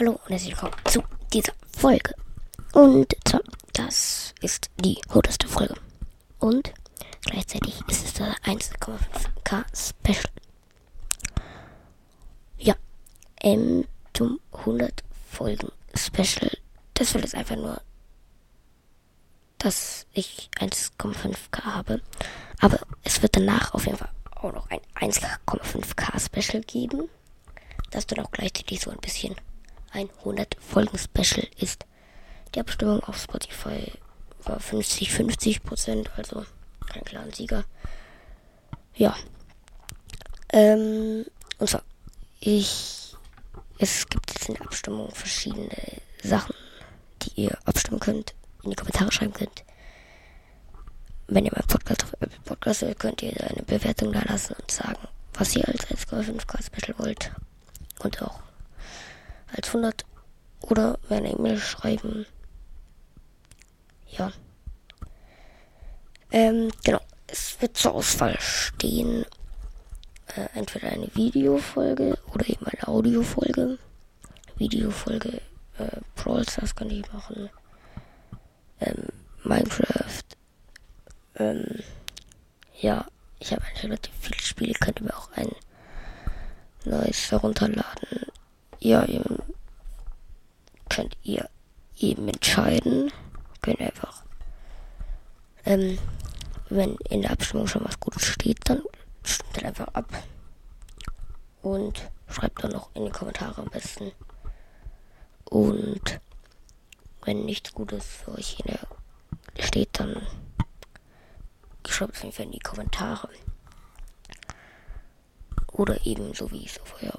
Hallo und herzlich willkommen zu dieser Folge. Und zwar, das ist die hundertste Folge. Und gleichzeitig ist es das 1,5k Special. Ja, ähm, zum 100 Folgen Special. Das wird jetzt einfach nur, dass ich 1,5k habe. Aber es wird danach auf jeden Fall auch noch ein 1,5k Special geben. Das dann auch gleichzeitig so ein bisschen 100 Folgen Special ist. Die Abstimmung auf Spotify war 50-50 Prozent, also kein klaren Sieger. Ja. Ähm, und zwar, ich, es gibt jetzt in der Abstimmung verschiedene Sachen, die ihr abstimmen könnt, in die Kommentare schreiben könnt. Wenn ihr meinen Podcast auf Apple Podcast hört, könnt ihr eine Bewertung da lassen und sagen, was ihr als 1,5K Special wollt. Und auch als 100 oder mir eine E-Mail schreiben. Ja. Ähm, genau. Es wird zur Auswahl stehen äh, entweder eine Videofolge oder eben eine Audiofolge. Videofolge äh, Brawl Stars kann ich machen. Ähm, Minecraft. Ähm, ja, ich habe relativ viele Spiele, könnt ihr mir auch ein neues herunterladen ja, könnt ihr eben entscheiden. Könnt einfach, ähm, wenn in der Abstimmung schon was Gutes steht, dann stimmt dann einfach ab. Und schreibt dann noch in die Kommentare am besten. Und wenn nichts Gutes für euch in steht, dann schreibt es einfach in die Kommentare. Oder eben so wie es auf euer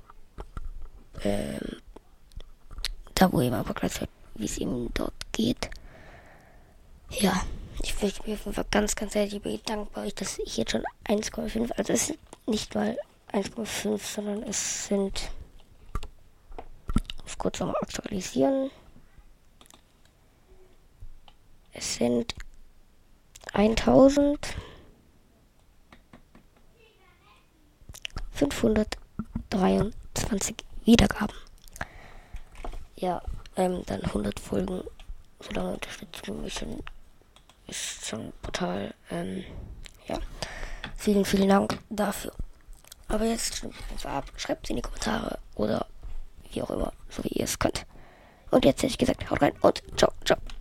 ähm, da wo mal Podcast hört, wie es ihm dort geht. Ja, ich möchte mich auf jeden Fall ganz, ganz herzlich bedanken bei euch, dass ich jetzt schon 1,5, also es sind nicht mal 1,5, sondern es sind, muss kurz nochmal aktualisieren. Es sind 1000 523 Wiedergaben. Ja, ähm, dann 100 Folgen. So lange Unterstützung ist schon, ist schon brutal. Ähm, ja, vielen, vielen Dank dafür. Aber jetzt stimmt einfach ab. Schreibt in die Kommentare oder wie auch immer, so wie ihr es könnt. Und jetzt hätte ich gesagt, haut rein und ciao, ciao.